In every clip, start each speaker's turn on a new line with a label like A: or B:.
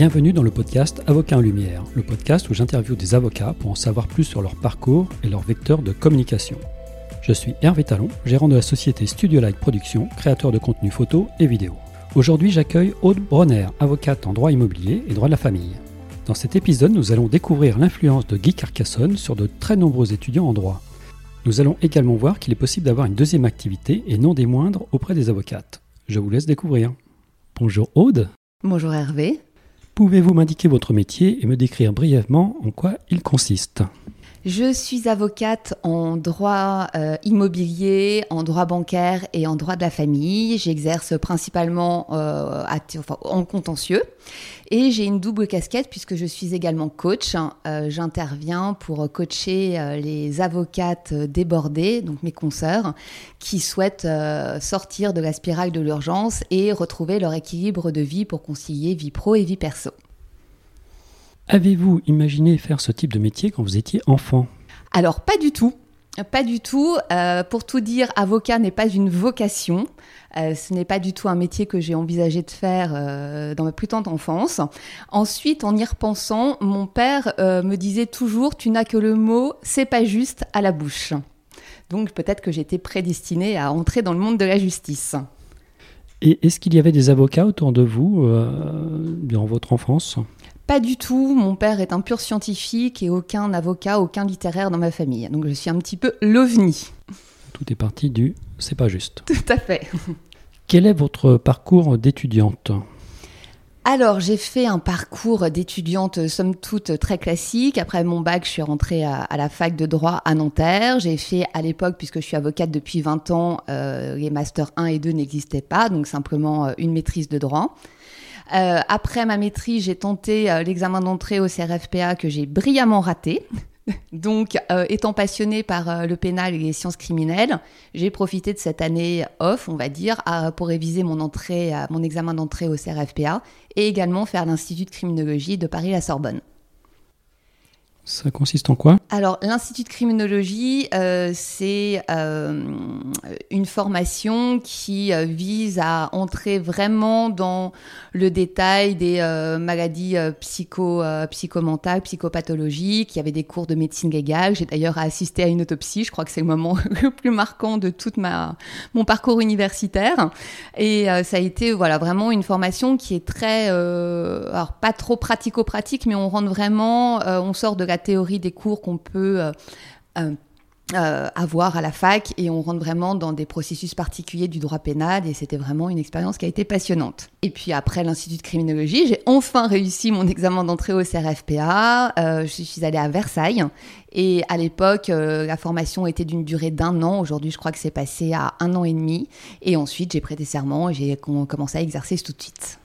A: Bienvenue dans le podcast Avocat en Lumière, le podcast où j'interviewe des avocats pour en savoir plus sur leur parcours et leur vecteur de communication. Je suis Hervé Talon, gérant de la société Studio Light Production, créateur de contenu photo et vidéo. Aujourd'hui, j'accueille Aude Bronner, avocate en droit immobilier et droit de la famille. Dans cet épisode, nous allons découvrir l'influence de Guy Carcassonne sur de très nombreux étudiants en droit. Nous allons également voir qu'il est possible d'avoir une deuxième activité, et non des moindres, auprès des avocates. Je vous laisse découvrir. Bonjour Aude.
B: Bonjour Hervé.
A: Pouvez-vous m'indiquer votre métier et me décrire brièvement en quoi il consiste?
B: Je suis avocate en droit euh, immobilier, en droit bancaire et en droit de la famille. J'exerce principalement euh, en contentieux et j'ai une double casquette puisque je suis également coach. Euh, j'interviens pour coacher les avocates débordées, donc mes consoeurs, qui souhaitent sortir de la spirale de l'urgence et retrouver leur équilibre de vie pour concilier vie pro et vie perso.
A: Avez-vous imaginé faire ce type de métier quand vous étiez enfant?
B: Alors, pas du tout. Pas du tout. Euh, pour tout dire, avocat n'est pas une vocation. Euh, ce n'est pas du tout un métier que j'ai envisagé de faire euh, dans ma plus tendre enfance. Ensuite, en y repensant, mon père me disait toujours Tu n'as que le mot, c'est pas juste à la bouche. Donc peut-être que j'étais prédestinée à entrer dans le monde de la justice.
A: Et est-ce qu'il y avait des avocats autour de vous durant votre enfance?
B: Pas du tout. Mon père est un pur scientifique et aucun avocat, aucun littéraire dans ma famille. Donc je suis un petit peu l'ovni.
A: Tout est parti du c'est pas juste.
B: Tout à fait.
A: Quel est votre parcours d'étudiante?
B: Alors, j'ai fait un parcours d'étudiante, somme toute, très classique. Après mon bac, je suis rentrée à, la fac de droit à Nanterre. J'ai fait, à l'époque, puisque je suis avocate depuis 20 ans, euh, les masters 1 et 2 n'existaient pas, donc simplement euh, une maîtrise de droit. Euh, après ma maîtrise, j'ai tenté euh, l'examen d'entrée au CRFPA que j'ai brillamment raté. Donc, euh, étant passionnée par le pénal et les sciences criminelles, j'ai profité de cette année off, on va dire, pour réviser mon entrée, mon examen d'entrée au CRFPA et également faire l'Institut de criminologie de Paris-la Sorbonne.
A: Ça consiste en quoi?
B: Alors, l'Institut de criminologie, euh, c'est euh, une formation qui euh, vise à entrer vraiment dans le détail des maladies psycho, psychomentales, psychopathologiques. Il y avait des cours de médecine légale. J'ai d'ailleurs assisté à une autopsie. Je crois que c'est le moment le plus marquant de tout mon parcours universitaire. Et ça a été voilà, vraiment une formation qui est très, alors pas trop pratico-pratique, mais on rentre vraiment, on sort de la théorie des cours qu'on peut euh, euh, euh, avoir à la fac et on rentre vraiment dans des processus particuliers du droit pénal et c'était vraiment une expérience qui a été passionnante. Et puis après l'Institut de criminologie, j'ai enfin réussi mon examen d'entrée au CRFPA. je suis allée à Versailles et à l'époque, la formation était d'une durée d'un an. Aujourd'hui, je crois que c'est passé à un an et demi. Et ensuite, j'ai prêté serment et j'ai commencé à exercer tout de suite.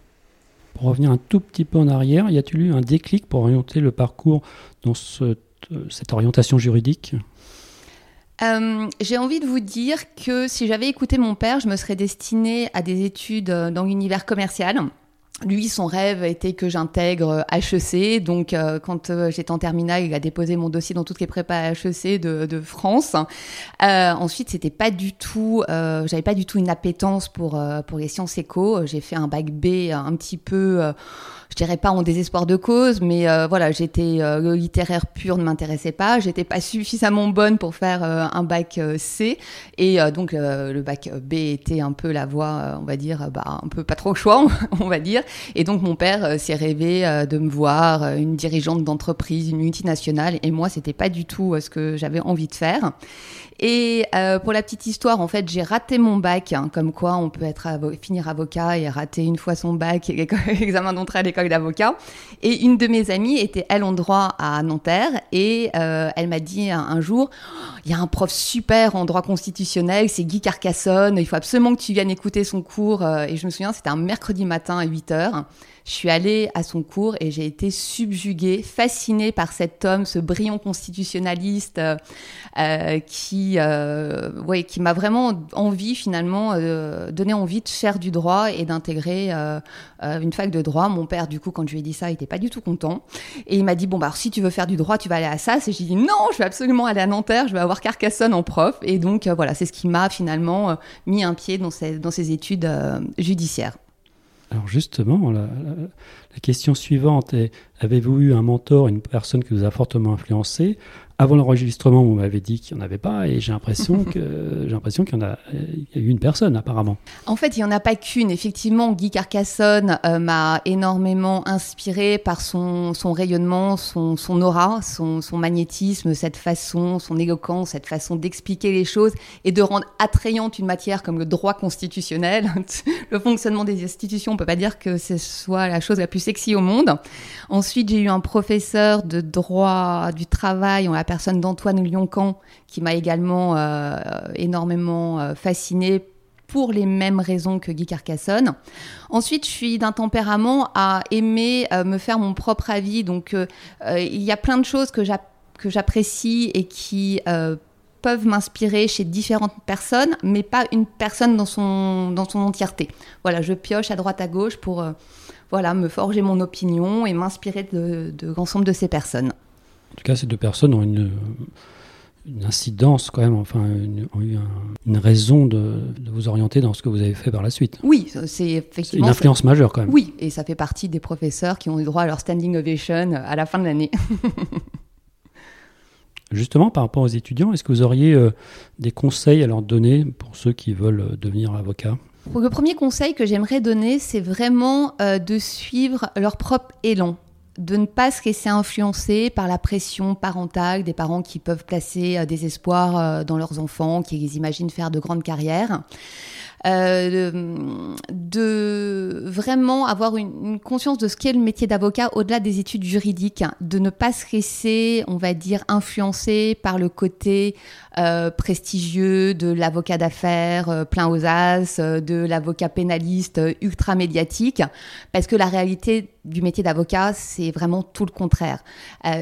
A: Pour revenir un tout petit peu en arrière, y a-t-il eu un déclic pour orienter le parcours dans cette orientation juridique?
B: Euh, j'ai envie de vous dire que si j'avais écouté mon père, je me serais destinée à des études dans l'univers commercial. Lui, son rêve était que j'intègre HEC. Donc, euh, quand euh, j'étais en terminale, il a déposé mon dossier dans toutes les prépas HEC de, France. Euh, ensuite, c'était pas du tout, j'avais pas du tout une appétence pour pour les sciences éco. J'ai fait un bac B un petit peu je dirais pas en désespoir de cause, mais euh, voilà, j'étais euh, littéraire pur ne m'intéressait pas, j'étais pas suffisamment bonne pour faire euh, un bac C, et donc le bac B était un peu la voie, on va dire, bah, un peu pas trop choix, on va dire, et donc mon père s'est rêvé de me voir une dirigeante d'entreprise, une multinationale, et moi c'était pas du tout ce que j'avais envie de faire. Et euh, pour la petite histoire, en fait, j'ai raté mon bac, hein, comme quoi on peut être finir avocat et rater une fois son bac l'examen d'entrée à l'école d'avocat. Et une de mes amies était, elle, en droit à Nanterre, et euh, elle m'a dit un, jour, il y a un prof super en droit constitutionnel, c'est Guy Carcassonne, il faut absolument que tu viennes écouter son cours. Euh, et je me souviens, c'était un mercredi matin à 8 heures. Je suis allée à son cours et j'ai été subjuguée, fascinée par cet homme, ce brillant constitutionnaliste euh, euh qui, euh, ouais, qui m'a vraiment envie finalement, euh, donné envie de faire du droit et d'intégrer euh, euh, une fac de droit. Mon père, du coup, quand je lui ai dit ça, il était pas du tout content et il m'a dit bon bah si tu veux faire du droit, tu vas aller à ça. Et j'ai dit non, je vais absolument aller à Nanterre, je vais avoir Carcassonne en prof. Et donc voilà, c'est ce qui m'a finalement mis un pied dans ces, dans ces études judiciaires.
A: Alors justement, la, question suivante est, avez-vous eu un mentor, une personne qui vous a fortement influencé avant l'enregistrement, vous m'avez dit qu'il n'y en avait pas, et j'ai l'impression que j'ai l'impression qu'il y en a, il y a eu une personne apparemment.
B: En fait, il n'y en a pas qu'une. Effectivement, Guy Carcassonne euh, m'a énormément inspiré par son, son rayonnement, son, son aura, son, son, magnétisme, cette façon, son éloquence, cette façon d'expliquer les choses et de rendre attrayante une matière comme le droit constitutionnel. le fonctionnement des institutions, on peut pas dire que ce soit la chose la plus sexy au monde. Ensuite, j'ai eu un professeur de droit du travail, on personne d'Antoine Lioncan, qui m'a également euh, énormément euh, fasciné pour les mêmes raisons que Guy Carcassonne. Ensuite, je suis d'un tempérament à aimer euh, me faire mon propre avis. Donc, il y a plein de choses que j'apprécie et qui peuvent m'inspirer chez différentes personnes, mais pas une personne dans son, dans son entièreté. Voilà, je pioche à droite à gauche pour voilà, me forger mon opinion et m'inspirer de, de l'ensemble de ces personnes.
A: En tout cas, ces deux personnes ont une, incidence quand même, enfin, ont eu une raison de, vous orienter dans ce que vous avez fait par la suite.
B: Oui, c'est effectivement.
A: une influence majeure quand même.
B: Oui, et ça fait partie des professeurs qui ont eu droit à leur standing ovation à la fin de l'année.
A: Justement, par rapport aux étudiants, est-ce que vous auriez euh, des conseils à leur donner pour ceux qui veulent euh, devenir avocats?
B: Le premier conseil que j'aimerais donner, c'est vraiment euh, de suivre leur propre élan de ne pas se laisser influencer par la pression parentale des parents qui peuvent placer euh, des espoirs euh, dans leurs enfants, qui les imaginent faire de grandes carrières. Euh, de, vraiment avoir une, conscience de ce qu'est le métier d'avocat au-delà des études juridiques, de ne pas se laisser, on va dire, influencer par le côté euh, prestigieux de l'avocat d'affaires euh, plein aux as, de l'avocat pénaliste ultra médiatique, parce que la réalité du métier d'avocat, c'est vraiment tout le contraire.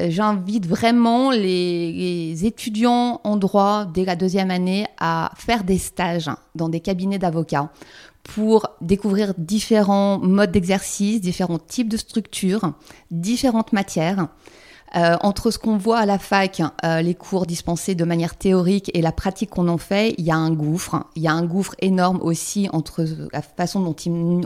B: J'invite vraiment les, les étudiants en droit dès la deuxième année à faire des stages dans des cabinets d'avocats pour découvrir différents modes d'exercice, différents types de structures, différentes matières. Euh, entre ce qu'on voit à la fac, euh, les cours dispensés de manière théorique et la pratique qu'on en fait, il y a un gouffre. Il y a un gouffre énorme aussi entre la façon dont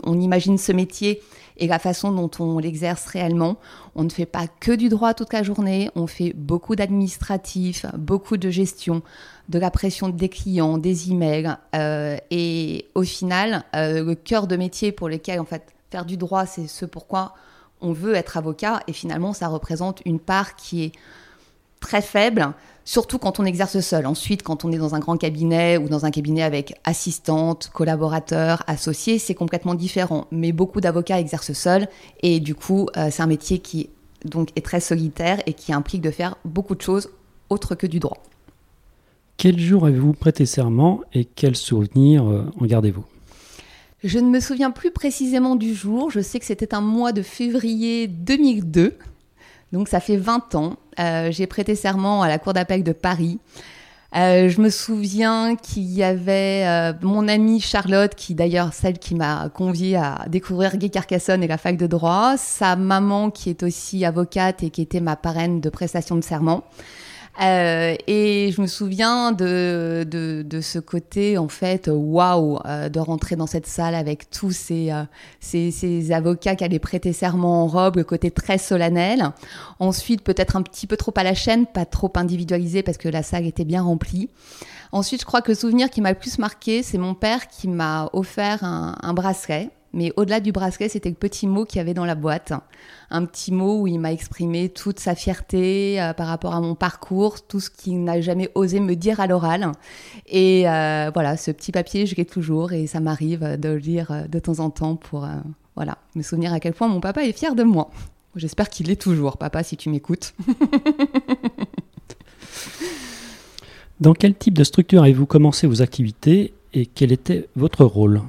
B: on imagine ce métier et la façon dont on l'exerce réellement. On ne fait pas que du droit toute la journée, on fait beaucoup d'administratif, beaucoup de gestion, de la pression des clients, des emails. Euh, et au final, le cœur de métier pour lequel, en fait, faire du droit, c'est ce pourquoi on veut être avocat. Et finalement, ça représente une part qui est très faible, surtout quand on exerce seul. Ensuite, quand on est dans un grand cabinet ou dans un cabinet avec assistante, collaborateur, associé, c'est complètement différent. Mais beaucoup d'avocats exercent seuls et du coup, euh, c'est un métier qui donc est très solitaire et qui implique de faire beaucoup de choses autres que du droit.
A: Quel jour avez-vous prêté serment et quels souvenirs euh, en gardez-vous?
B: Je ne me souviens plus précisément du jour. Je sais que c'était un mois de février 2002. Donc ça fait 20 ans. Euh, j'ai prêté serment à la Cour d'appel de Paris. Euh, je me souviens qu'il y avait mon amie Charlotte, qui d'ailleurs celle qui m'a conviée à découvrir Guy Carcassonne et la fac de droit, sa maman qui est aussi avocate et qui était ma parraine de prestation de serment. Euh, et je me souviens de, de, de, ce côté, en fait, waouh, euh, de rentrer dans cette salle avec tous ces, euh, ces, ces, avocats qui allaient prêter serment en robe, le côté très solennel. Ensuite, peut-être un petit peu trop à la chaîne, pas trop individualisé parce que la salle était bien remplie. Ensuite, je crois que le souvenir qui m'a le plus marqué, c'est mon père qui m'a offert un, un bracelet mais au-delà du bracelet, c'était le petit mot qu'il y avait dans la boîte. Un petit mot où il m'a exprimé toute sa fierté euh, par rapport à mon parcours, tout ce qu'il n'a jamais osé me dire à l'oral. Et euh, voilà, ce petit papier, je l'ai toujours et ça m'arrive de le lire euh, de temps en temps pour voilà, me souvenir à quel point mon papa est fier de moi. J'espère qu'il l'est toujours, papa, si tu m'écoutes.
A: Dans quel type de structure avez-vous commencé vos activités et quel était votre rôle?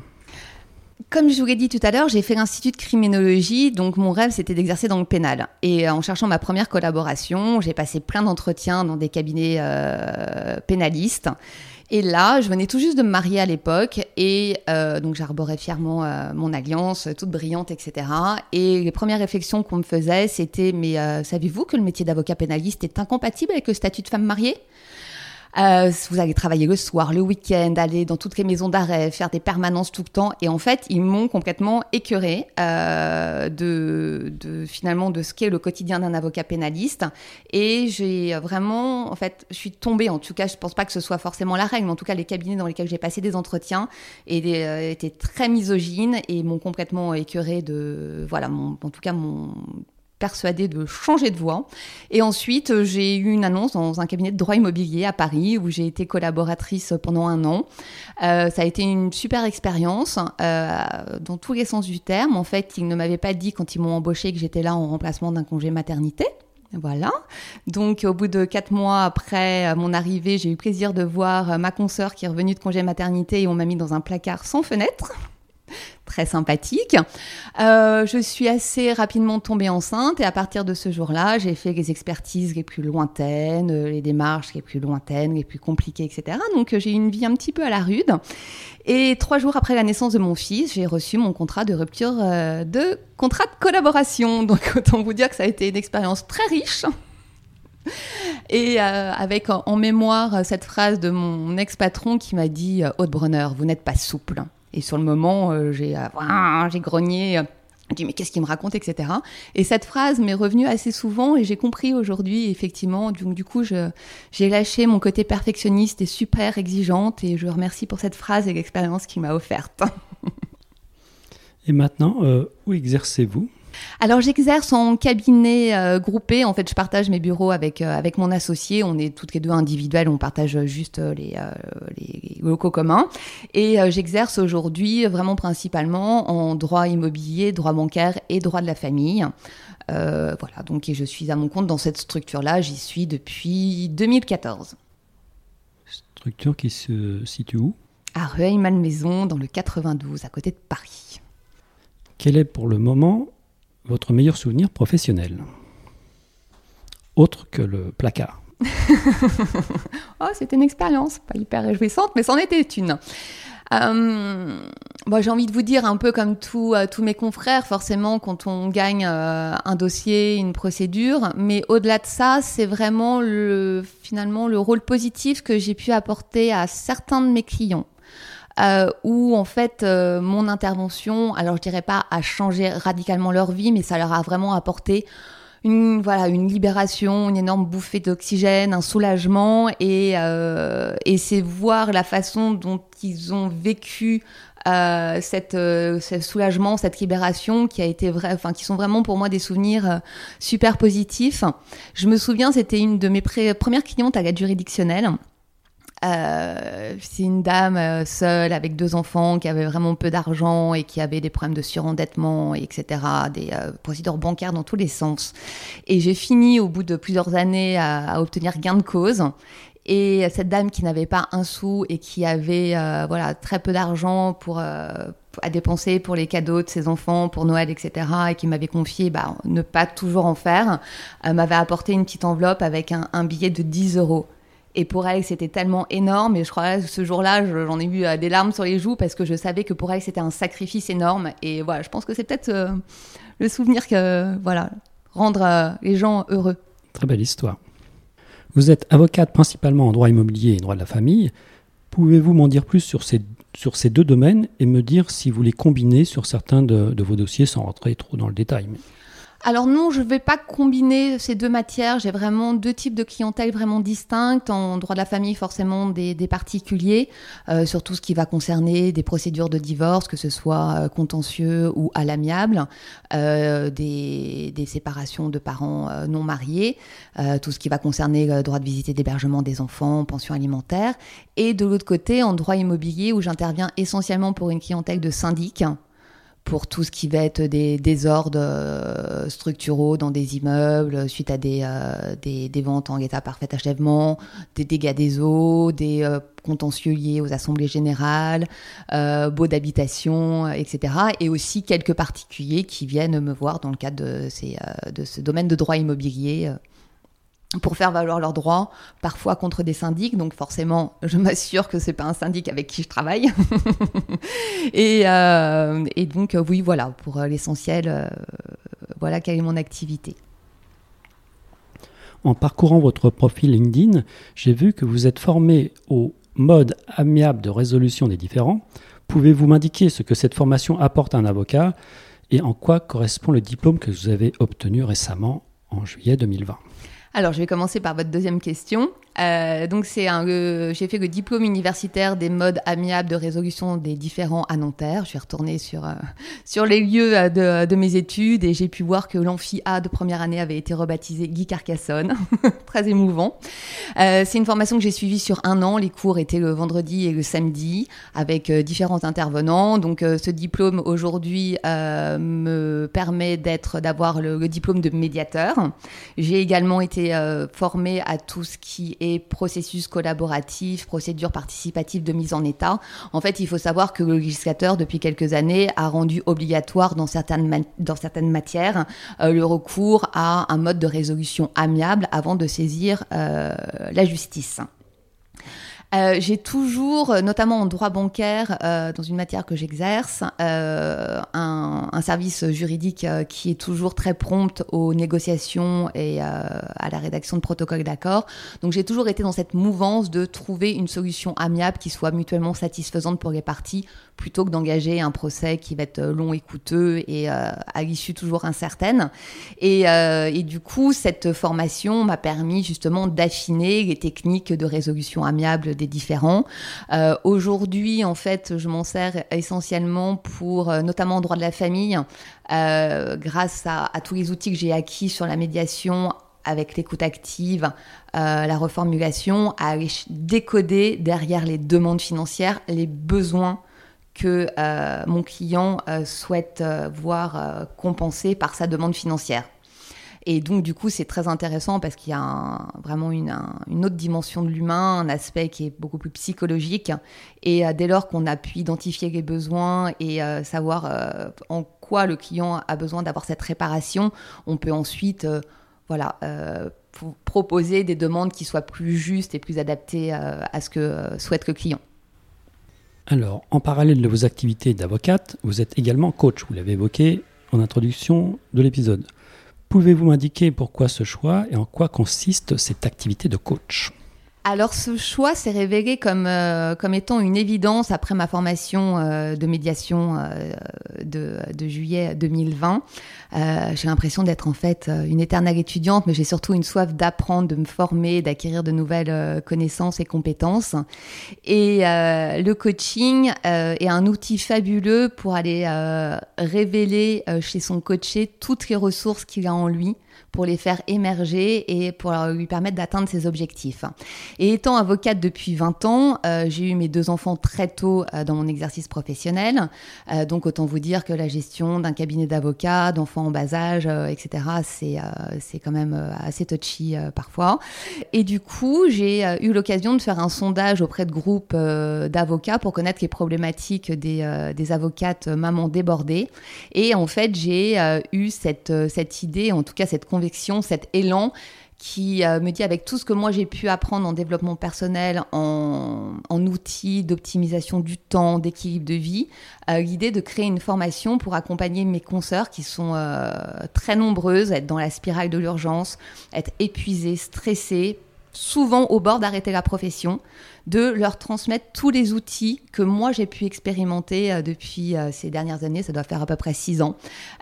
B: Comme je vous l'ai dit tout à l'heure, j'ai fait l'institut de criminologie, donc mon rêve c'était d'exercer dans le pénal. Et euh, en cherchant ma première collaboration, j'ai passé plein d'entretiens dans des cabinets euh, pénalistes. Et là, je venais tout juste de me marier à l'époque et euh, donc j'arborais fièrement mon alliance, toute brillante, etc. Et les premières réflexions qu'on me faisait, c'était mais savez-vous que le métier d'avocat pénaliste est incompatible avec le statut de femme mariée? Euh, vous allez travailler le soir, le week-end, aller dans toutes les maisons d'arrêt, faire des permanences tout le temps. Et en fait, ils m'ont complètement écœuré euh, de, de, finalement de ce qu'est le quotidien d'un avocat pénaliste. Et j'ai vraiment, en fait, je suis tombée. En tout cas, je pense pas que ce soit forcément la règle, mais en tout cas, les cabinets dans lesquels j'ai passé des entretiens euh, étaient très misogynes et m'ont complètement écœuré de, voilà, mon, en tout cas, mon persuadée de changer de voie. Et ensuite, euh, j'ai eu une annonce dans un cabinet de droit immobilier à Paris où j'ai été collaboratrice pendant un an. Euh, ça a été une super expérience euh, dans tous les sens du terme. En fait, ils ne m'avaient pas dit quand ils m'ont embauché que j'étais là en remplacement d'un congé maternité. Voilà. Donc, au bout de quatre mois après mon arrivée, j'ai eu plaisir de voir ma consoeur qui est revenue de congé maternité et on m'a mis dans un placard sans fenêtre très sympathique. Euh, je suis assez rapidement tombée enceinte et à partir de ce jour-là, j'ai fait les expertises les plus lointaines, euh, les démarches les plus lointaines, les plus compliquées, etc. Donc euh, j'ai eu une vie un petit peu à la rude. Et trois jours après la naissance de mon fils, j'ai reçu mon contrat de rupture de contrat de collaboration. Donc autant vous dire que ça a été une expérience très riche. Et avec en, mémoire cette phrase de mon ex-patron qui m'a dit Haute vous n'êtes pas souple. Et sur le moment, euh, j'ai euh, j'ai grogné. Euh, je dit mais qu'est-ce qu'il me raconte, etc. Et cette phrase m'est revenue assez souvent et j'ai compris aujourd'hui, effectivement. Donc, du coup, j'ai lâché mon côté perfectionniste et super exigeante et je remercie pour cette phrase et l'expérience qu'il m'a offerte.
A: et maintenant, où exercez-vous?
B: Alors j'exerce en cabinet euh, groupé. En fait, je partage mes bureaux avec euh, avec mon associé. On est toutes les deux individuelles. On partage juste euh, les, les locaux communs. Et j'exerce aujourd'hui vraiment principalement en droit immobilier, droit bancaire et droit de la famille. voilà. Donc et je suis à mon compte dans cette structure-là. J'y suis depuis 2014.
A: Structure qui se situe où?
B: À Rueil-Malmaison, dans le 92, à côté de Paris.
A: Quel est pour le moment votre meilleur souvenir professionnel Autre que le placard.
B: oh, c'était une expérience, pas hyper réjouissante, mais c'en était une. Euh, j'ai envie de vous dire un peu comme euh, tous mes confrères, forcément, quand on gagne euh, un dossier, une procédure, mais au-delà de ça, c'est vraiment le, finalement le rôle positif que j'ai pu apporter à certains de mes clients euh, où en fait euh, mon intervention, alors je dirais pas a changé radicalement leur vie, mais ça leur a vraiment apporté une voilà une libération, une énorme bouffée d'oxygène, un soulagement et euh, et c'est voir la façon dont ils ont vécu euh, cette, euh, ce soulagement, cette libération qui a été vrai, enfin qui sont vraiment pour moi des souvenirs euh, super positifs. Je me souviens, c'était une de mes premières clientes à l'aide juridictionnelle. Euh, c'est une dame euh, seule avec deux enfants qui avait vraiment peu d'argent et qui avait des problèmes de surendettement, etc., des euh, procédures bancaires dans tous les sens. Et j'ai fini au bout de plusieurs années à, obtenir gain de cause. Et cette dame qui n'avait pas un sou et qui avait voilà très peu d'argent pour à dépenser pour les cadeaux de ses enfants, pour Noël, etc., et qui m'avait confié bah, ne pas toujours en faire, m'avait apporté une petite enveloppe avec un, un billet de 10 euros. Et pour elle, c'était tellement énorme. Et je crois ce jour-là, j'en ai eu des larmes sur les joues parce que je savais que pour elle, c'était un sacrifice énorme. Et voilà, je pense que c'est peut-être euh, le souvenir que, voilà, rendre euh, les gens heureux.
A: Très belle histoire. Vous êtes avocate principalement en droit immobilier et droit de la famille. Pouvez-vous m'en dire plus sur ces, sur ces deux domaines et me dire si vous les combinez sur certains de vos dossiers sans rentrer trop dans le détail
B: alors non, je ne vais pas combiner ces deux matières. J'ai vraiment deux types de clientèle vraiment distinctes. En droit de la famille, forcément des, particuliers, euh, sur tout ce qui va concerner des procédures de divorce, que ce soit euh, contentieux ou à l'amiable, euh, des, séparations de parents non mariés, tout ce qui va concerner le droit de visite et d'hébergement des enfants, pension alimentaire. Et de l'autre côté, en droit immobilier, où j'interviens essentiellement pour une clientèle de syndics pour tout ce qui va être des désordres euh, structuraux dans des immeubles suite à des, euh, des, ventes en état parfait achèvement, des dégâts des eaux, des euh, contentieux liés aux assemblées générales, baux d'habitation, etc. Et aussi quelques particuliers qui viennent me voir dans le cadre de, ces, de ce domaine de droit immobilier pour faire valoir leurs droits, parfois contre des syndics. Donc forcément, je m'assure que c'est pas un syndic avec qui je travaille. et, euh, et, donc oui, voilà, pour l'essentiel, euh, voilà quelle est mon activité.
A: En parcourant votre profil LinkedIn, j'ai vu que vous êtes formé au mode amiable de résolution des différends. Pouvez-vous m'indiquer ce que cette formation apporte à un avocat et en quoi correspond le diplôme que vous avez obtenu récemment en juillet 2020
B: alors, je vais commencer par votre deuxième question. Euh, donc c'est un, euh, j'ai fait le diplôme universitaire des modes amiables de résolution des différents à Nanterre. Je suis retournée sur euh, sur les lieux de, de, mes études et j'ai pu voir que l'amphi A de première année avait été rebaptisé Guy Carcassonne, très émouvant. c'est une formation que j'ai suivie sur un an. Les cours étaient le vendredi et le samedi avec différents intervenants. Donc ce diplôme aujourd'hui me permet d'être d'avoir le, le, diplôme de médiateur. J'ai également été formée à tout ce qui est processus collaboratif, procédure participative de mise en état. En fait, il faut savoir que le législateur, depuis quelques années, a rendu obligatoire dans certaines, dans certaines matières euh, le recours à un mode de résolution amiable avant de saisir euh, la justice. Euh, j'ai toujours, euh, notamment en droit bancaire, euh, dans une matière que j'exerce, un, service juridique qui est toujours très prompt aux négociations et à la rédaction de protocoles d'accord. Donc j'ai toujours été dans cette mouvance de trouver une solution amiable qui soit mutuellement satisfaisante pour les parties, plutôt que d'engager un procès qui va être long et coûteux et à l'issue toujours incertaine. Et, et du coup, cette formation m'a permis justement d'affiner les techniques de résolution amiable des différents. Euh, Aujourd'hui, en fait, je m'en sers essentiellement pour, euh, notamment en droit de la famille, euh, grâce à, tous les outils que j'ai acquis sur la médiation avec l'écoute active, euh, la reformulation, à décoder derrière les demandes financières les besoins que euh, mon client euh, souhaite voir compensés par sa demande financière. Et donc, du coup, c'est très intéressant parce qu'il y a vraiment une, une, autre dimension de l'humain, un aspect qui est beaucoup plus psychologique. Et euh, dès lors qu'on a pu identifier les besoins et euh, savoir euh, en quoi le client a besoin d'avoir cette réparation, on peut ensuite, euh, voilà, euh, proposer des demandes qui soient plus justes et plus adaptées à ce que souhaite le client.
A: Alors, en parallèle de vos activités d'avocate, vous êtes également coach, vous l'avez évoqué en introduction de l'épisode. Pouvez-vous m'indiquer pourquoi ce choix et en quoi consiste cette activité de coach?
B: Alors ce choix s'est révélé comme, euh, comme étant une évidence après ma formation euh, de médiation euh, de, de, juillet 2020. Euh, j'ai l'impression d'être en fait euh, une éternelle étudiante, mais j'ai surtout une soif d'apprendre, de me former, d'acquérir de nouvelles euh, connaissances et compétences. Et le coaching est un outil fabuleux pour aller révéler chez son coaché toutes les ressources qu'il a en lui pour les faire émerger et pour lui permettre d'atteindre ses objectifs. Et étant avocate depuis 20 ans, euh, j'ai eu mes deux enfants très tôt euh, dans mon exercice professionnel. Euh, donc autant vous dire que la gestion d'un cabinet d'avocats, d'enfants en bas âge, etc., c'est c'est quand même assez touchy parfois. Et du coup, j'ai eu l'occasion de faire un sondage auprès de groupes d'avocats pour connaître les problématiques des, des avocates mamans débordées. Et en fait, j'ai eu cette, cette idée, en tout cas cette conviction, cet élan qui euh, me dit avec tout ce que moi j'ai pu apprendre en développement personnel, en, outils d'optimisation du temps, d'équilibre de vie, euh, l'idée de créer une formation pour accompagner mes consoeurs qui sont euh, très nombreuses, être dans la spirale de l'urgence, être épuisées, stressées, souvent au bord d'arrêter la profession, de leur transmettre tous les outils que moi j'ai pu expérimenter euh, depuis euh, ces dernières années, ça doit faire à peu près six ans,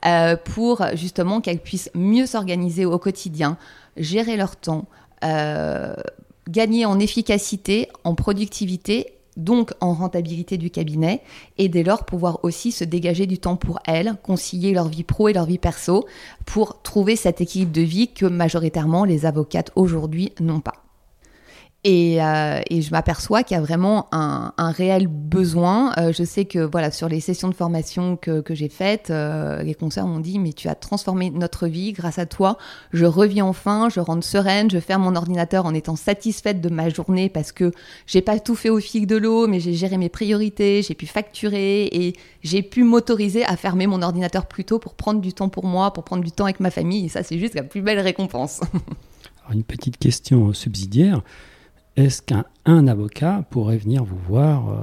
B: euh, pour justement qu'elles puissent mieux s'organiser au quotidien, gérer leur temps, gagner en efficacité, en productivité donc en rentabilité du cabinet, et dès lors pouvoir aussi se dégager du temps pour elles, concilier leur vie pro et leur vie perso, pour trouver cet équilibre de vie que majoritairement les avocates aujourd'hui n'ont pas. Et, euh, et, je m'aperçois qu'il y a vraiment un, réel besoin. Euh, je sais que voilà sur les sessions de formation que, que j'ai faites, euh, les concerts m'ont dit mais tu as transformé notre vie grâce à toi. Je reviens enfin, je rentre sereine, je ferme mon ordinateur en étant satisfaite de ma journée parce que j'ai pas tout fait au fil de l'eau, mais j'ai géré mes priorités, j'ai pu facturer et j'ai pu m'autoriser à fermer mon ordinateur plus tôt pour prendre du temps pour moi, pour prendre du temps avec ma famille. Et ça c'est juste la plus belle récompense.
A: Alors, une petite question subsidiaire. Est-ce qu'un un avocat pourrait venir vous voir euh,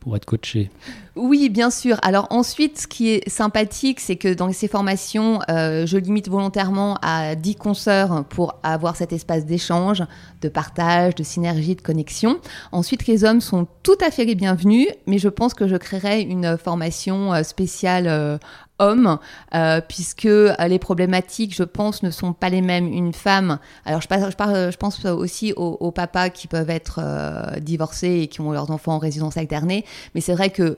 A: pour être coaché?
B: Oui, bien sûr. Alors ensuite, ce qui est sympathique, c'est que dans ces formations, euh, je limite volontairement à 10 consoeurs pour avoir cet espace d'échange, de partage, de synergie, de connexion. Ensuite, les hommes sont tout à fait les bienvenus, mais je pense que je créerai une formation euh, hommes, euh, puisque euh, les problématiques, je pense, ne sont pas les mêmes. Une femme, alors je, je, je pense aussi aux, papas qui peuvent être euh, divorcés et qui ont leurs enfants en résidence alternée, mais c'est vrai que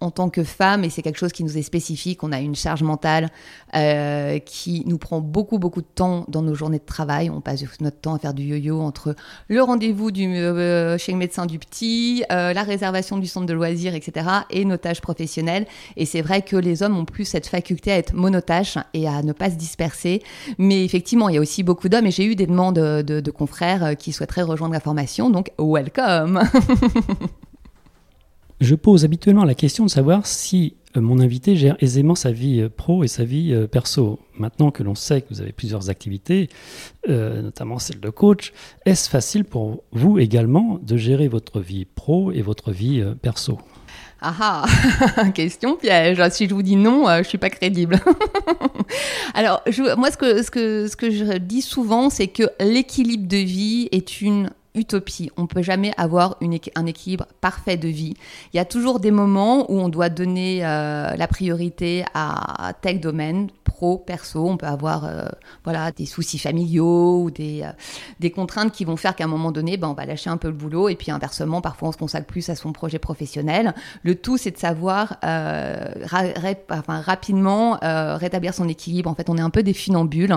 B: en tant que femme, et c'est quelque chose qui nous est spécifique, on a une charge mentale euh, qui nous prend beaucoup, beaucoup de temps dans nos journées de travail. On passe notre temps à faire du yo-yo entre le rendez-vous euh, chez le médecin du petit, euh, la réservation du centre de loisirs, etc., et nos tâches professionnelles. Et c'est vrai que les hommes ont plus cette faculté à être monotâches et à ne pas se disperser. Mais effectivement, il y a aussi beaucoup d'hommes, et j'ai eu des demandes de, de confrères qui souhaiteraient rejoindre la formation, donc welcome
A: Je pose habituellement la question de savoir si euh, mon invité gère aisément sa vie euh, pro et sa vie euh, perso. Maintenant que l'on sait que vous avez plusieurs activités, notamment celle de coach, est-ce facile pour vous également de gérer votre vie pro et votre vie perso?
B: Ah ah, question piège. Si je vous dis non, je suis pas crédible. Alors, moi, ce que, je dis souvent, c'est que l'équilibre de vie est une utopie. On peut jamais avoir un équilibre parfait de vie. Il y a toujours des moments où on doit donner euh, la priorité à tel domaine, pro, perso. On peut avoir euh, voilà, des soucis familiaux ou des, euh, des contraintes qui vont faire qu'à un moment donné, ben, on va lâcher un peu le boulot. Et puis inversement, parfois on se consacre plus à son projet professionnel. Le tout, c'est de savoir rapidement rétablir son équilibre. En fait, on est un peu des funambules.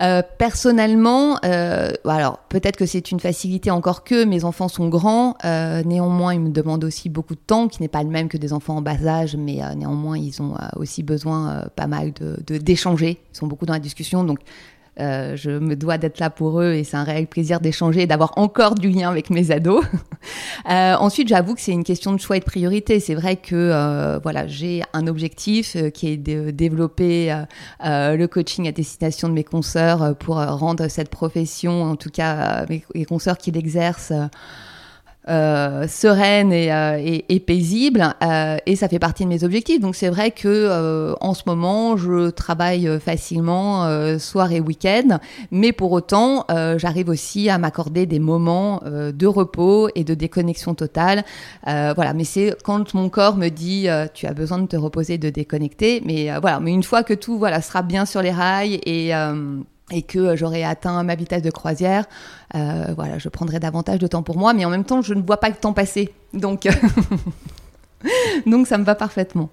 B: Euh, personnellement, euh, alors peut-être que c'est une facilité encore que mes enfants sont grands. Euh, néanmoins, ils me demandent aussi beaucoup de temps, qui n'est pas le même que des enfants en bas âge, mais néanmoins, ils ont aussi besoin pas mal de d'échanger. ils sont beaucoup dans la discussion, donc euh, je me dois d'être là pour eux et c'est un réel plaisir d'échanger et d'avoir encore du lien avec mes ados. euh, ensuite, j'avoue que c'est une question de choix et de priorité. C'est vrai que euh, voilà, j'ai un objectif euh, qui est de développer euh, le coaching à destination de mes consoeurs pour rendre cette profession, en tout cas mes, mes consoeurs qui l'exercent, euh, sereine et, euh, et, et paisible euh, et ça fait partie de mes objectifs. Donc c'est vrai que euh, en ce moment je travaille facilement soir et week-end. Mais pour autant j'arrive aussi à m'accorder des moments de repos et de déconnexion totale. Voilà. Mais c'est quand mon corps me dit tu as besoin de te reposer de déconnecter mais voilà. Mais une fois que tout voilà sera bien sur les rails et et que j'aurai atteint ma vitesse de croisière, euh, voilà, je prendrai davantage de temps pour moi, mais en même temps, je ne vois pas le temps passer. Donc, donc ça me va parfaitement.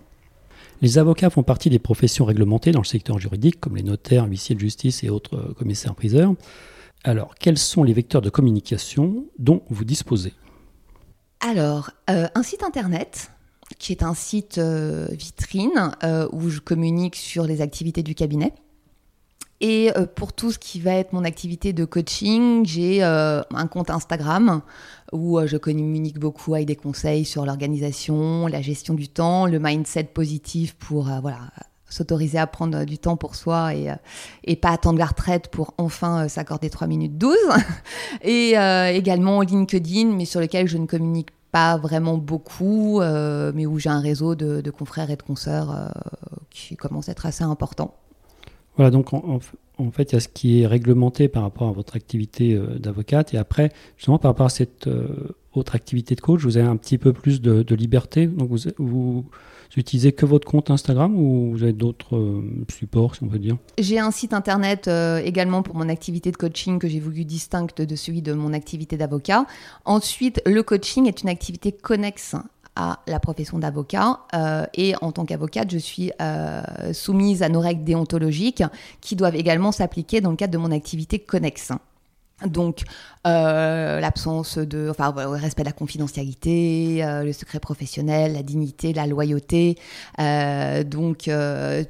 A: Les avocats font partie des professions réglementées dans le secteur juridique, comme les notaires, huissiers de justice et autres euh, commissaires-priseurs. Alors, quels sont les vecteurs de communication dont vous disposez?
B: Alors, euh, un site internet qui est un site vitrine où je communique sur les activités du cabinet et euh, pour tout ce qui va être mon activité de coaching, j'ai euh, un compte Instagram où euh, je communique beaucoup avec des conseils sur l'organisation, la gestion du temps, le mindset positif pour voilà s'autoriser à prendre du temps pour soi et, pas attendre la retraite pour enfin s'accorder 3 minutes 12. et également LinkedIn, mais sur lequel je ne communique pas vraiment beaucoup, mais où j'ai un réseau de, de, confrères et de consoeurs qui commence à être assez important.
A: Voilà, donc en, fait, il y a ce qui est réglementé par rapport à votre activité euh, d'avocate. Et après, justement, par rapport à cette euh, autre activité de coach, vous avez un petit peu plus de, liberté. Donc, vous, utilisez que votre compte Instagram ou vous avez d'autres euh, supports, si on peut dire?
B: J'ai un site internet également pour mon activité de coaching que j'ai voulu distincte de celui de mon activité d'avocat. Ensuite, le coaching est une activité connexe à la profession d'avocat. Euh, et en tant qu'avocate, je suis euh, soumise à nos règles déontologiques qui doivent également s'appliquer dans le cadre de mon activité connexe. Donc, euh, l'absence de, enfin, le respect de la confidentialité, le secret professionnel, la dignité, la loyauté. donc,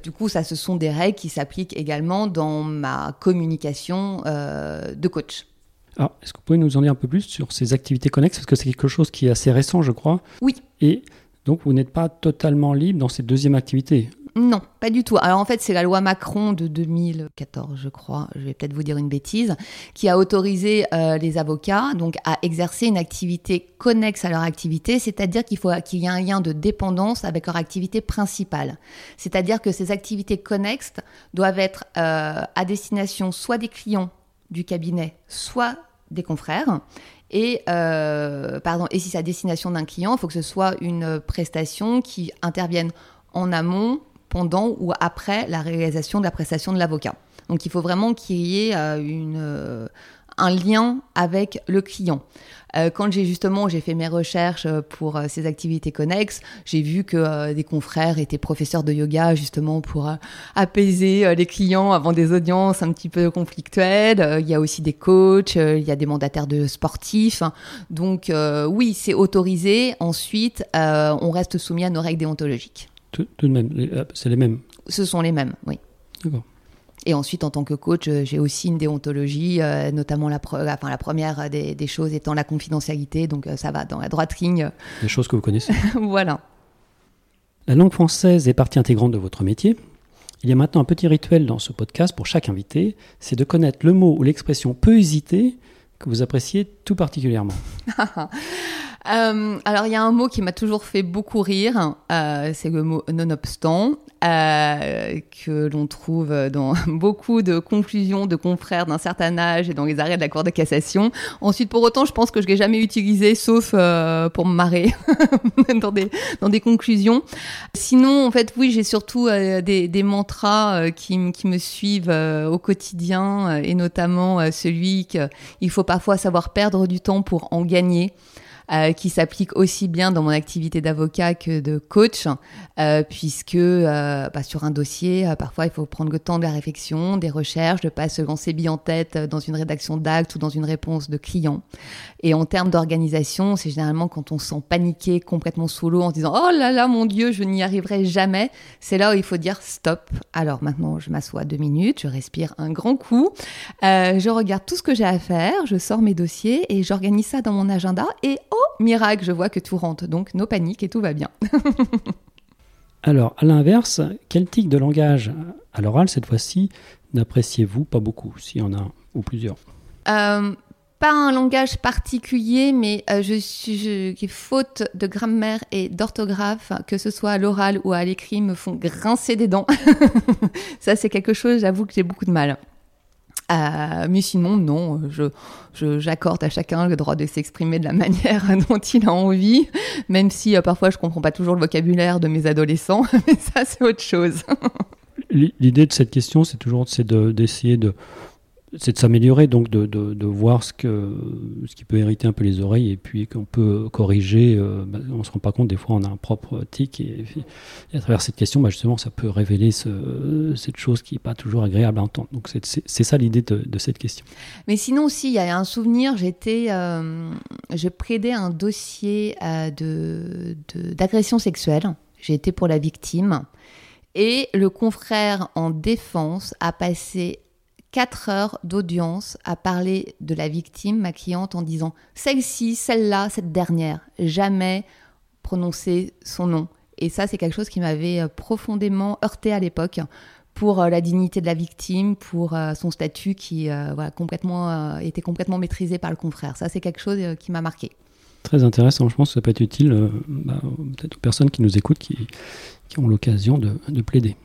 B: du coup, ça, ce sont des règles qui s'appliquent également dans ma communication de coach.
A: Alors, est-ce que vous pouvez nous en dire un peu plus sur ces activités connexes? Parce que c'est quelque chose qui est assez récent, je crois.
B: Oui.
A: Et donc, vous n'êtes pas totalement libre dans cette deuxième activité.
B: Non, pas du tout. Alors en fait, c'est la loi Macron de 2014, je crois, je vais peut-être vous dire une bêtise, qui a autorisé euh, les avocats donc à exercer une activité connexe à leur activité, c'est-à-dire qu'il faut qu'il y ait un lien de dépendance avec leur activité principale. C'est-à-dire que ces activités connexes doivent être euh, à destination soit des clients du cabinet, soit des confrères. Et, euh, pardon, et si c'est à destination d'un client, il faut que ce soit une prestation qui intervienne en amont pendant ou après la réalisation de la prestation de l'avocat. Donc il faut vraiment qu'il y ait euh, une, euh, un lien avec le client. Euh, quand j'ai justement j'ai fait mes recherches pour ces activités connexes, j'ai vu que des confrères étaient professeurs de yoga justement pour apaiser les clients avant des audiences un petit peu conflictuelles. il y a aussi des coachs, il y a des mandataires de sportifs. Donc oui, c'est autorisé. Ensuite, on reste soumis à nos règles déontologiques.
A: Tout, de même, euh, c'est les mêmes.
B: Ce sont les mêmes, oui.
A: D'accord.
B: Et ensuite, en tant que coach, euh, j'ai aussi une déontologie, euh, notamment la, enfin, la première des, des, choses étant la confidentialité, donc ça va dans la droite ligne.
A: Les choses que vous connaissez.
B: voilà.
A: La langue française est partie intégrante de votre métier. Il y a maintenant un petit rituel dans ce podcast pour chaque invité, c'est de connaître le mot ou l'expression peu hésité que vous appréciez tout particulièrement.
B: Euh, alors, il y a un mot qui m'a toujours fait beaucoup rire, euh, c'est le mot nonobstant, euh, que l'on trouve dans beaucoup de conclusions de confrères d'un certain âge et dans les arrêts de la Cour de cassation. Ensuite, pour autant, je pense que je l'ai jamais utilisé, sauf pour me marrer dans, des, dans des conclusions. Sinon, en fait, oui, j'ai surtout des, des, mantras qui, qui, me suivent au quotidien, et notamment celui qu'il faut parfois savoir perdre du temps pour en gagner. Euh, qui s'applique aussi bien dans mon activité d'avocat que de coach, euh, puisque euh, bah, sur un dossier, parfois il faut prendre le temps de la réflexion, des recherches, de pas se lancer bille en tête dans une rédaction d'acte ou dans une réponse de client. Et en termes d'organisation, c'est généralement quand on se sent paniqué, complètement sous l'eau, en se disant oh là là mon Dieu, je n'y arriverai jamais. C'est là où il faut dire stop. Alors maintenant, je m'assois deux minutes, je respire un grand coup, je regarde tout ce que j'ai à faire, je sors mes dossiers et j'organise ça dans mon agenda et oh miracle, je vois que tout rentre. Donc, nos paniques et tout va bien.
A: Alors, à l'inverse, quel tic de langage à l'oral, cette fois-ci, n'appréciez-vous pas beaucoup, s'il y en a un ou plusieurs?
B: Euh, Pas un langage particulier, mais euh, je suis faute de grammaire et d'orthographe, que ce soit à l'oral ou à l'écrit, me font grincer des dents. Ça, c'est quelque chose, j'avoue que j'ai beaucoup de mal. Euh, mais sinon, non, je, j'accorde à chacun le droit de s'exprimer de la manière dont il a envie, même si euh, parfois je comprends pas toujours le vocabulaire de mes adolescents, mais ça c'est autre chose.
A: L'idée de cette question, c'est toujours d'essayer de, c'est de s'améliorer, donc de, de, voir ce, que, ce qui peut hériter un peu les oreilles et puis qu'on peut corriger. Euh, bah, on ne se rend pas compte, des fois on a un propre tic et, à travers cette question, bah, justement, ça peut révéler ce, cette chose qui n'est pas toujours agréable à entendre. Donc c'est ça l'idée de, cette question.
B: Mais sinon aussi, il y a un souvenir, j'étais, euh, je prédais un dossier euh, d'agression sexuelle. J'ai été pour la victime. Et le confrère en défense a passé 4 heures d'audience à parler de la victime, ma cliente, en disant celle-ci, celle-là, cette dernière, jamais prononcer son nom. Et ça, c'est quelque chose qui m'avait euh, profondément heurté à l'époque pour euh, la dignité de la victime, pour euh, son statut qui voilà, complètement, était complètement maîtrisé par le confrère. Ça, c'est quelque chose qui m'a marqué.
A: Très intéressant. Je pense que ça peut être utile bah, peut-être aux personnes qui nous écoutent, qui, ont l'occasion de plaider.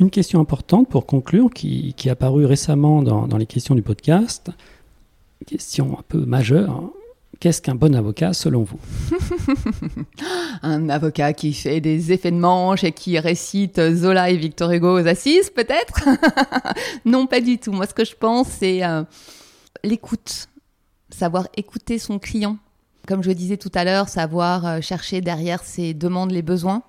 A: Une question importante pour conclure, qui, qui est apparue récemment dans, dans, les questions du podcast, question un peu majeure. Qu'est-ce qu'un bon avocat selon vous?
B: Un avocat qui fait des effets de manche et qui récite Zola et Victor Hugo aux assises, peut-être? Non, pas du tout. Moi, ce que je pense, c'est euh, l'écoute. Savoir écouter son client. Comme je disais tout à l'heure, savoir euh, chercher derrière ses demandes les besoins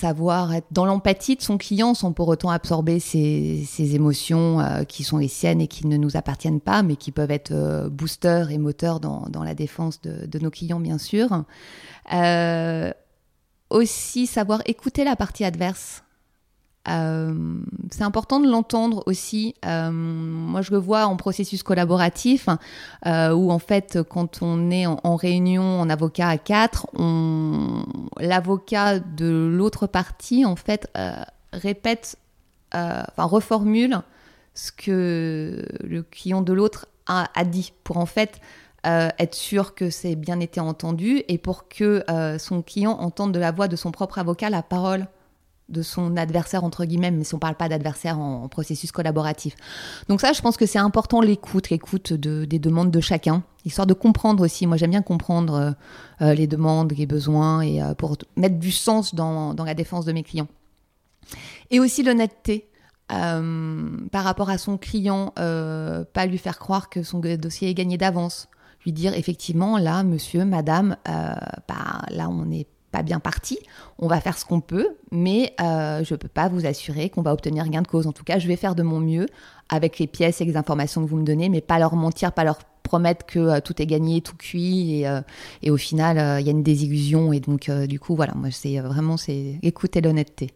B: savoir être dans l'empathie de son client sans pour autant absorber ses, émotions euh, qui sont les siennes et qui ne nous appartiennent pas, mais qui peuvent être euh, boosters et moteurs dans, la défense de, nos clients, bien sûr. Euh, aussi savoir écouter la partie adverse. Euh, c'est important de l'entendre aussi. Euh, moi, je le vois en processus collaboratif, euh, où en fait, quand on est en, réunion en avocat à quatre, l'avocat de l'autre partie, en fait, répète, enfin, reformule ce que le client de l'autre a, dit pour en fait être sûr que c'est bien été entendu et pour que son client entende de la voix de son propre avocat la parole de son adversaire, entre guillemets, mais si on ne parle pas d'adversaire en, processus collaboratif. Donc ça, je pense que c'est important l'écoute, l'écoute des demandes de chacun, histoire de comprendre aussi. Moi, j'aime bien comprendre euh, euh, les demandes, les besoins, et euh, pour mettre du sens dans, la défense de mes clients. Et aussi l'honnêteté. par rapport à son client, pas lui faire croire que son dossier est gagné d'avance. Lui dire effectivement, là, monsieur, madame, bah, là, on n'est pas bien parti. On va faire ce qu'on peut, mais euh, je ne peux pas vous assurer qu'on va obtenir gain de cause. En tout cas, je vais faire de mon mieux avec les pièces et les informations que vous me donnez, mais pas leur mentir, pas leur promettre que euh, tout est gagné, tout cuit, et, euh, au final, il y a une désillusion. Et donc, du coup, voilà, moi, c'est vraiment c'est écouter l'honnêteté.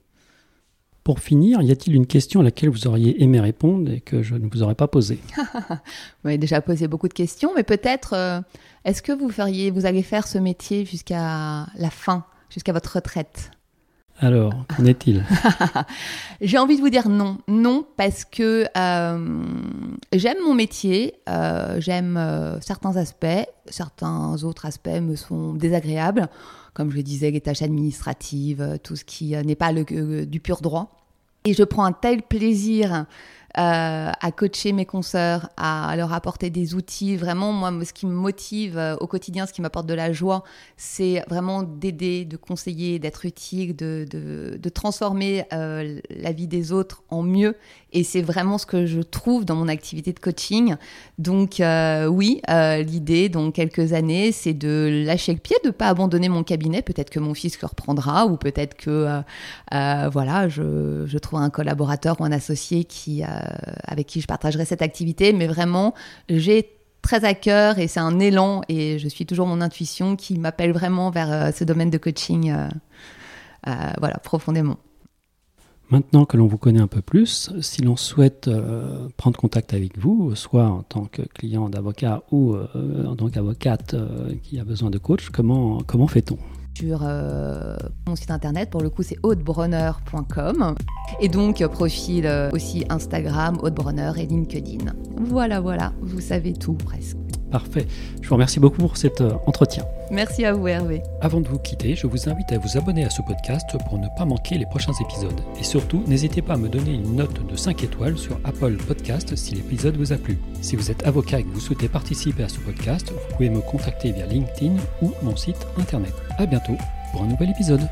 A: Pour finir, y a-t-il une question à laquelle vous auriez aimé répondre et que je ne vous aurais pas posée?
B: Vous avez déjà posé beaucoup de questions, mais peut-être, est-ce que vous feriez, vous allez faire ce métier jusqu'à la fin jusqu'à votre retraite?
A: Alors, qu'en est-il?
B: J'ai envie de vous dire non. Non, parce que euh, j'aime mon métier, euh, j'aime euh, certains aspects, certains autres aspects me sont désagréables, comme je le disais, les tâches administratives, tout ce qui n'est pas le, du pur droit. Et je prends un tel plaisir euh, à coacher mes consoeurs, à leur apporter des outils. Vraiment, moi, ce qui me motive euh, au quotidien, ce qui m'apporte de la joie, c'est vraiment d'aider, de conseiller, d'être utile, de, transformer euh, la vie des autres en mieux. Et c'est vraiment ce que je trouve dans mon activité de coaching. Donc oui, l'idée, dans quelques années, c'est de lâcher le pied, de ne pas abandonner mon cabinet. Peut-être que mon fils le reprendra, ou peut-être que voilà, je, je, trouve un collaborateur ou un associé qui euh, avec qui je partagerai cette activité, mais vraiment, j'ai très à cœur et c'est un élan et je suis toujours mon intuition qui m'appelle vraiment vers euh, ce domaine de coaching, euh, voilà, profondément.
A: Maintenant que l'on vous connaît un peu plus, si l'on souhaite prendre contact avec vous, soit en tant que client d'avocat ou en tant qu'avocate qui a besoin de coach, comment, comment fait-on?
B: Sur euh, mon site internet. Pour le coup, c'est hautebronner.com. Et donc, euh, profil euh, aussi Instagram, Hautebronner et LinkedIn. Voilà, voilà, vous savez tout presque.
A: Parfait. Je vous remercie beaucoup pour cet entretien.
B: Merci à vous, Hervé.
A: Avant de vous quitter, je vous invite à vous abonner à ce podcast pour ne pas manquer les prochains épisodes. Et surtout, n'hésitez pas à me donner une note de 5 étoiles sur Apple Podcast si l'épisode vous a plu. Si vous êtes avocat et que vous souhaitez participer à ce podcast, vous pouvez me contacter via LinkedIn ou mon site internet. À bientôt pour un nouvel épisode.